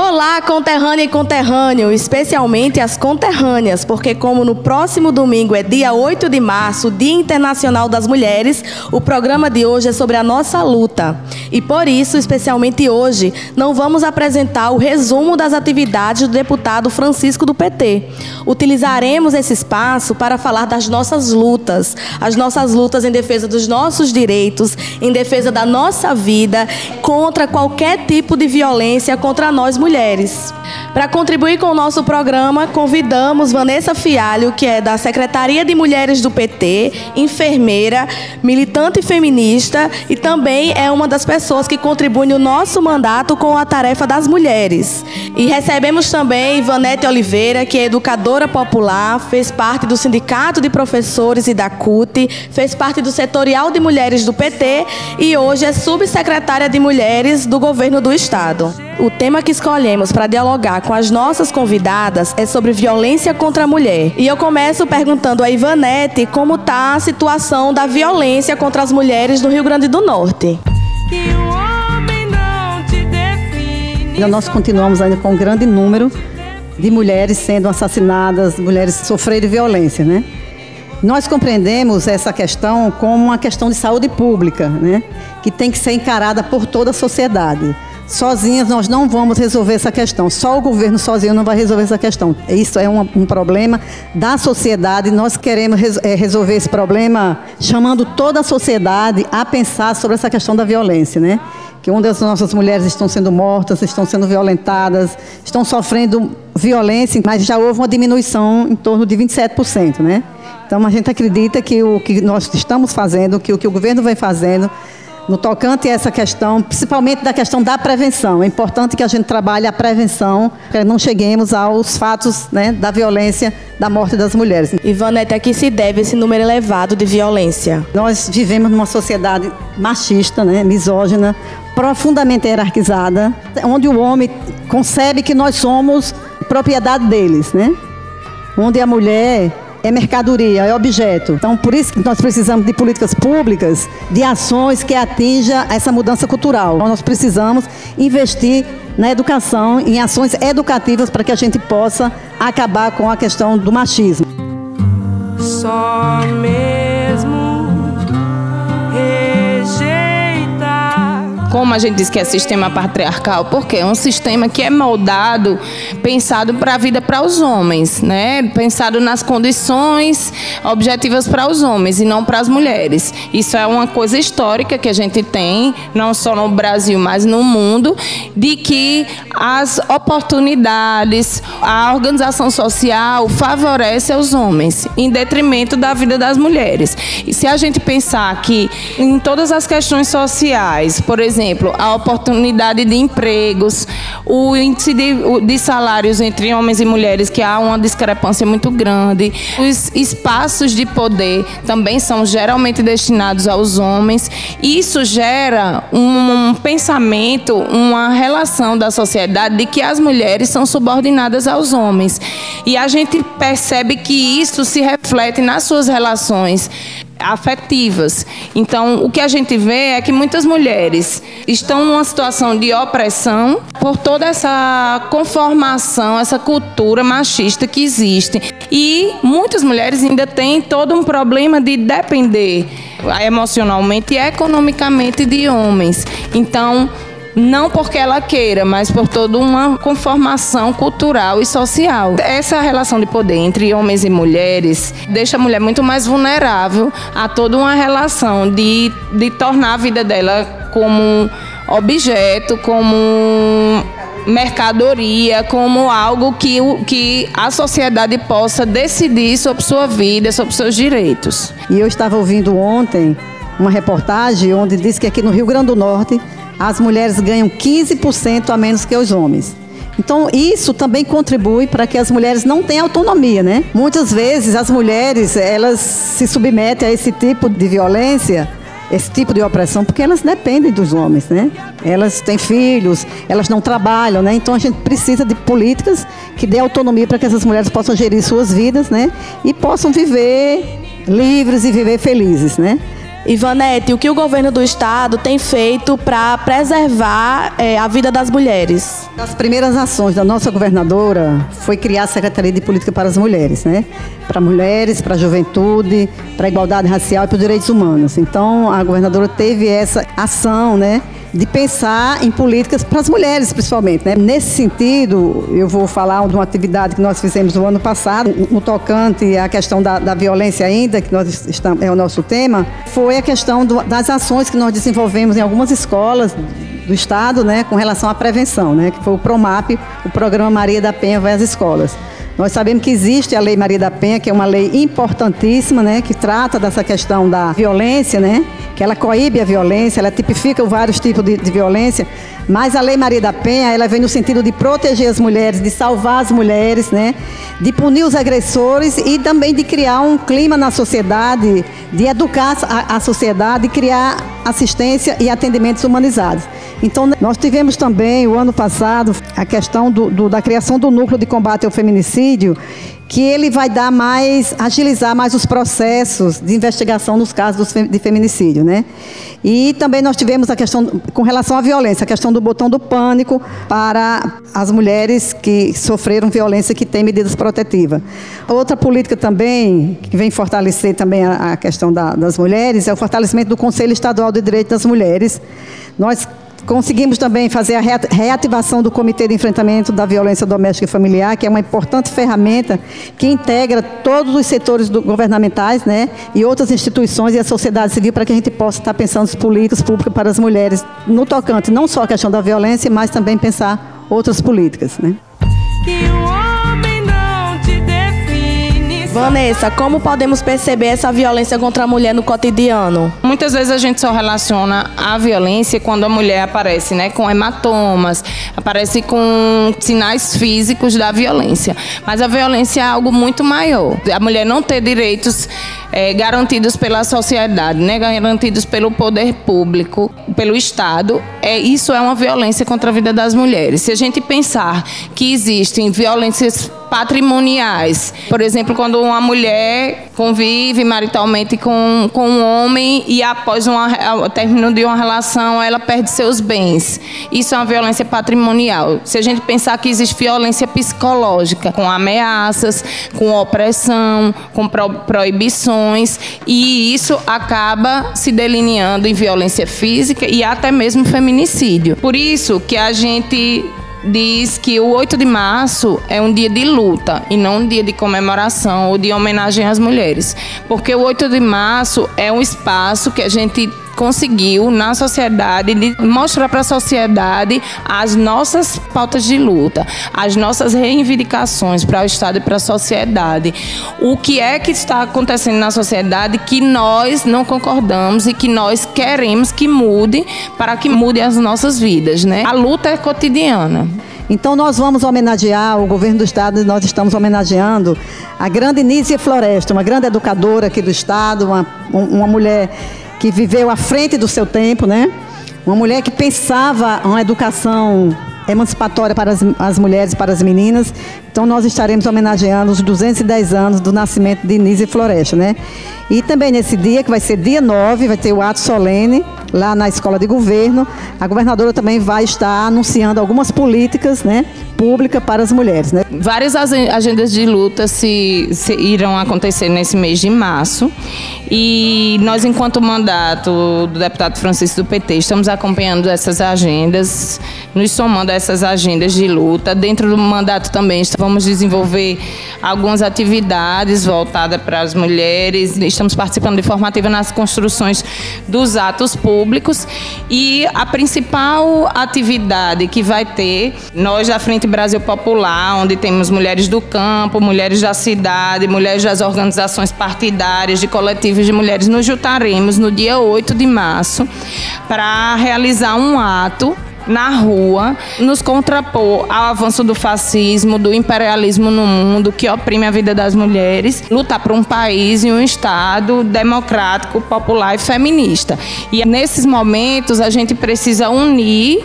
Olá, conterrânea e conterrâneo, especialmente as conterrâneas, porque como no próximo domingo é dia 8 de março, Dia Internacional das Mulheres, o programa de hoje é sobre a nossa luta. E por isso, especialmente hoje, não vamos apresentar o resumo das atividades do deputado Francisco do PT. Utilizaremos esse espaço para falar das nossas lutas, as nossas lutas em defesa dos nossos direitos, em defesa da nossa vida, contra qualquer tipo de violência contra nós mulheres mulheres. Para contribuir com o nosso programa, convidamos Vanessa Fialho, que é da Secretaria de Mulheres do PT, enfermeira, militante feminista e também é uma das pessoas que contribui no nosso mandato com a tarefa das mulheres. E recebemos também Ivanete Oliveira, que é educadora popular, fez parte do Sindicato de Professores e da CUT, fez parte do Setorial de Mulheres do PT e hoje é subsecretária de Mulheres do Governo do Estado. O tema que escolhemos para dialogar com as nossas convidadas é sobre violência contra a mulher. E eu começo perguntando a Ivanete como está a situação da violência contra as mulheres no Rio Grande do Norte. Nós continuamos ainda com um grande número de mulheres sendo assassinadas, mulheres sofrendo violência, né? Nós compreendemos essa questão como uma questão de saúde pública, né? Que tem que ser encarada por toda a sociedade. Sozinhas nós não vamos resolver essa questão. Só o governo sozinho não vai resolver essa questão. Isso é um, um problema da sociedade. Nós queremos res, é, resolver esse problema chamando toda a sociedade a pensar sobre essa questão da violência, né? Que uma das nossas mulheres estão sendo mortas, estão sendo violentadas, estão sofrendo violência, mas já houve uma diminuição em torno de 27%, né? Então a gente acredita que o que nós estamos fazendo, que o que o governo vem fazendo no tocante a essa questão, principalmente da questão da prevenção. É importante que a gente trabalhe a prevenção, para não cheguemos aos fatos né, da violência, da morte das mulheres. Ivanete, a que se deve esse número elevado de violência? Nós vivemos numa sociedade machista, né, misógina, profundamente hierarquizada, onde o homem concebe que nós somos propriedade deles, né? Onde a mulher é mercadoria, é objeto. Então, por isso que nós precisamos de políticas públicas, de ações que atinjam essa mudança cultural. Então, nós precisamos investir na educação, em ações educativas para que a gente possa acabar com a questão do machismo. Só como a gente diz que é sistema patriarcal, porque é um sistema que é moldado, pensado para a vida para os homens, né? Pensado nas condições objetivas para os homens e não para as mulheres. Isso é uma coisa histórica que a gente tem, não só no Brasil, mas no mundo, de que as oportunidades, a organização social favorece aos homens, em detrimento da vida das mulheres. E se a gente pensar que em todas as questões sociais, por exemplo, exemplo, a oportunidade de empregos, o índice de, de salários entre homens e mulheres, que há uma discrepância muito grande, os espaços de poder também são geralmente destinados aos homens. Isso gera um, um pensamento, uma relação da sociedade de que as mulheres são subordinadas aos homens. E a gente percebe que isso se reflete nas suas relações afetivas. Então, o que a gente vê é que muitas mulheres estão numa situação de opressão por toda essa conformação, essa cultura machista que existe. E muitas mulheres ainda têm todo um problema de depender emocionalmente e economicamente de homens. Então, não porque ela queira, mas por toda uma conformação cultural e social. Essa relação de poder entre homens e mulheres deixa a mulher muito mais vulnerável a toda uma relação de, de tornar a vida dela como objeto, como mercadoria, como algo que, que a sociedade possa decidir sobre sua vida, sobre seus direitos. E eu estava ouvindo ontem uma reportagem onde diz que aqui no Rio Grande do Norte as mulheres ganham 15% a menos que os homens. Então, isso também contribui para que as mulheres não tenham autonomia, né? Muitas vezes as mulheres, elas se submetem a esse tipo de violência esse tipo de opressão, porque elas dependem dos homens, né? Elas têm filhos, elas não trabalham, né? Então a gente precisa de políticas que dê autonomia para que essas mulheres possam gerir suas vidas, né? E possam viver livres e viver felizes, né? Ivanete, o que o governo do estado tem feito para preservar é, a vida das mulheres? As primeiras ações da nossa governadora foi criar a Secretaria de Política para as Mulheres, né? Para mulheres, para a juventude, para a igualdade racial e para os direitos humanos. Então, a governadora teve essa ação, né? De pensar em políticas para as mulheres, principalmente. Né? Nesse sentido, eu vou falar de uma atividade que nós fizemos no ano passado, no tocante à questão da, da violência ainda, que nós estamos, é o nosso tema, foi a questão do, das ações que nós desenvolvemos em algumas escolas do Estado, né, com relação à prevenção, né, que foi o PROMAP, o Programa Maria da Penha vai às escolas. Nós sabemos que existe a Lei Maria da Penha, que é uma lei importantíssima, né, que trata dessa questão da violência, né, que ela coíbe a violência, ela tipifica vários tipos de, de violência, mas a Lei Maria da Penha, ela vem no sentido de proteger as mulheres, de salvar as mulheres, né, de punir os agressores e também de criar um clima na sociedade, de educar a, a sociedade, de criar assistência e atendimentos humanizados. Então, nós tivemos também, o ano passado, a questão do, do, da criação do núcleo de combate ao feminicídio, que ele vai dar mais, agilizar mais os processos de investigação nos casos de feminicídio, né? E também nós tivemos a questão, com relação à violência, a questão do botão do pânico para as mulheres que sofreram violência que têm medidas protetivas. Outra política também, que vem fortalecer também a, questão da, das mulheres, é o fortalecimento do Conselho Estadual de Direitos das Mulheres. Nós Conseguimos também fazer a reativação do Comitê de Enfrentamento da Violência Doméstica e Familiar, que é uma importante ferramenta que integra todos os setores governamentais né, e outras instituições e a sociedade civil para que a gente possa estar pensando as políticas públicas para as mulheres, no tocante não só a questão da violência, mas também pensar outras políticas. Né? Vanessa, como podemos perceber essa violência contra a mulher no cotidiano? Muitas vezes a gente só relaciona a violência quando a mulher aparece, né, com hematomas, aparece com sinais físicos da violência. Mas a violência é algo muito maior. A mulher não ter direitos é, garantidos pela sociedade, né, garantidos pelo poder público, pelo Estado, é, isso é uma violência contra a vida das mulheres. Se a gente pensar que existem violências patrimoniais. Por exemplo, quando uma mulher convive maritalmente com, com um homem e após o término de uma relação ela perde seus bens. Isso é uma violência patrimonial. Se a gente pensar que existe violência psicológica, com ameaças, com opressão, com pro, proibições, e isso acaba se delineando em violência física e até mesmo feminicídio. Por isso que a gente diz que o 8 de março é um dia de luta e não um dia de comemoração ou de homenagem às mulheres. Porque o 8 de março é um espaço que a gente conseguiu na sociedade de mostrar para a sociedade as nossas pautas de luta, as nossas reivindicações para o Estado e para a sociedade. O que é que está acontecendo na sociedade que nós não concordamos e que nós queremos que mude para que mude as nossas vidas, né? A luta é cotidiana. Então nós vamos homenagear o governo do estado, nós estamos homenageando a grande Nícia Floresta, uma grande educadora aqui do estado, uma, uma mulher que viveu à frente do seu tempo, né? Uma mulher que pensava uma educação emancipatória para as, as mulheres e para as meninas. Então nós estaremos homenageando os 210 anos do nascimento de Nise Floresta, né? E também nesse dia, que vai ser dia 9, vai ter o ato solene lá na Escola de Governo. A governadora também vai estar anunciando algumas políticas, né, públicas para as mulheres, né? Várias agendas de luta se, se irão acontecer nesse mês de março. E nós, enquanto mandato do deputado Francisco do PT, estamos acompanhando essas agendas, nos somando a essas agendas de luta. Dentro do mandato também vamos desenvolver algumas atividades voltadas para as mulheres. Estamos participando de formativa nas construções dos atos públicos. E a principal atividade que vai ter, nós da Frente Brasil Popular, onde temos mulheres do campo, mulheres da cidade, mulheres das organizações partidárias, de coletivos de mulheres, nos juntaremos no dia 8 de março para realizar um ato na rua, nos contrapor ao avanço do fascismo, do imperialismo no mundo que oprime a vida das mulheres, lutar por um país e um Estado democrático, popular e feminista. E nesses momentos a gente precisa unir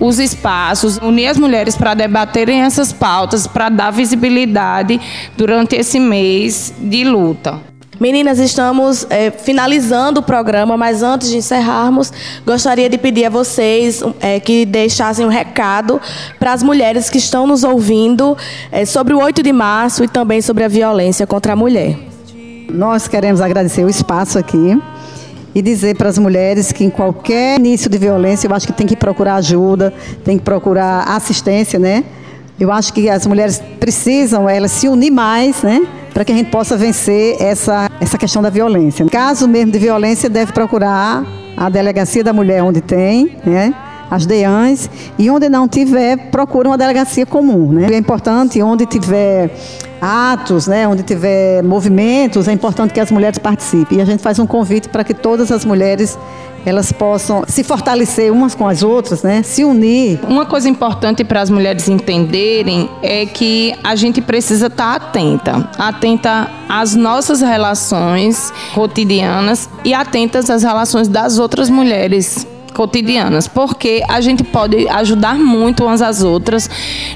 os espaços, unir as mulheres para debaterem essas pautas, para dar visibilidade durante esse mês de luta. Meninas, estamos é, finalizando o programa, mas antes de encerrarmos, gostaria de pedir a vocês é, que deixassem um recado para as mulheres que estão nos ouvindo é, sobre o 8 de março e também sobre a violência contra a mulher. Nós queremos agradecer o espaço aqui e dizer para as mulheres que em qualquer início de violência, eu acho que tem que procurar ajuda, tem que procurar assistência, né? Eu acho que as mulheres precisam, elas se unir mais, né? Para que a gente possa vencer essa, essa questão da violência. Caso mesmo de violência, deve procurar a delegacia da mulher onde tem, né? As DEANs, e onde não tiver, procura uma delegacia comum. Né? É importante, onde tiver atos, né, onde tiver movimentos, é importante que as mulheres participem. E a gente faz um convite para que todas as mulheres elas possam se fortalecer umas com as outras, né? Se unir. Uma coisa importante para as mulheres entenderem é que a gente precisa estar tá atenta, atenta às nossas relações cotidianas e atentas às relações das outras mulheres cotidianas, porque a gente pode ajudar muito umas às outras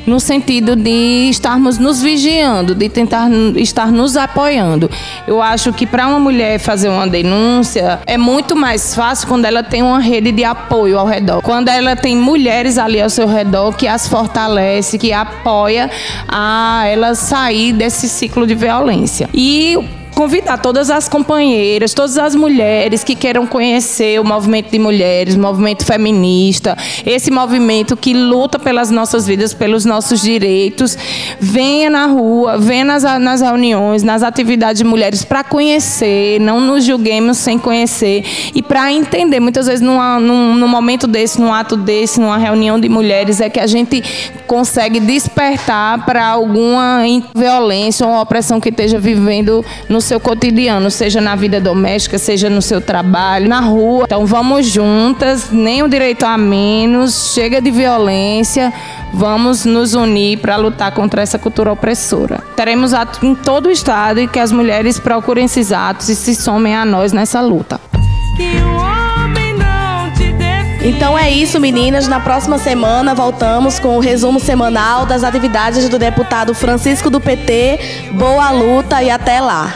no sentido de estarmos nos vigiando, de tentar estar nos apoiando. Eu acho que para uma mulher fazer uma denúncia é muito mais fácil quando ela tem uma rede de apoio ao redor, quando ela tem mulheres ali ao seu redor que as fortalece, que apoia a ela sair desse ciclo de violência. E convidar todas as companheiras, todas as mulheres que queiram conhecer o movimento de mulheres, o movimento feminista, esse movimento que luta pelas nossas vidas, pelos nossos direitos. Venha na rua, venha nas, nas reuniões, nas atividades de mulheres para conhecer, não nos julguemos sem conhecer e para entender. Muitas vezes, numa, num, num momento desse, num ato desse, numa reunião de mulheres, é que a gente consegue despertar para alguma violência ou opressão que esteja vivendo no seu cotidiano, seja na vida doméstica, seja no seu trabalho, na rua. Então vamos juntas, nem o direito a menos, chega de violência, vamos nos unir para lutar contra essa cultura opressora. Teremos atos em todo o estado e que as mulheres procurem esses atos e se somem a nós nessa luta. Então é isso, meninas. Na próxima semana voltamos com o resumo semanal das atividades do deputado Francisco do PT. Boa luta e até lá.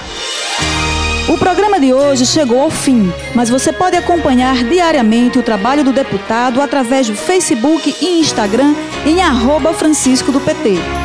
O programa de hoje chegou ao fim, mas você pode acompanhar diariamente o trabalho do deputado através do Facebook e Instagram em arroba Francisco do PT.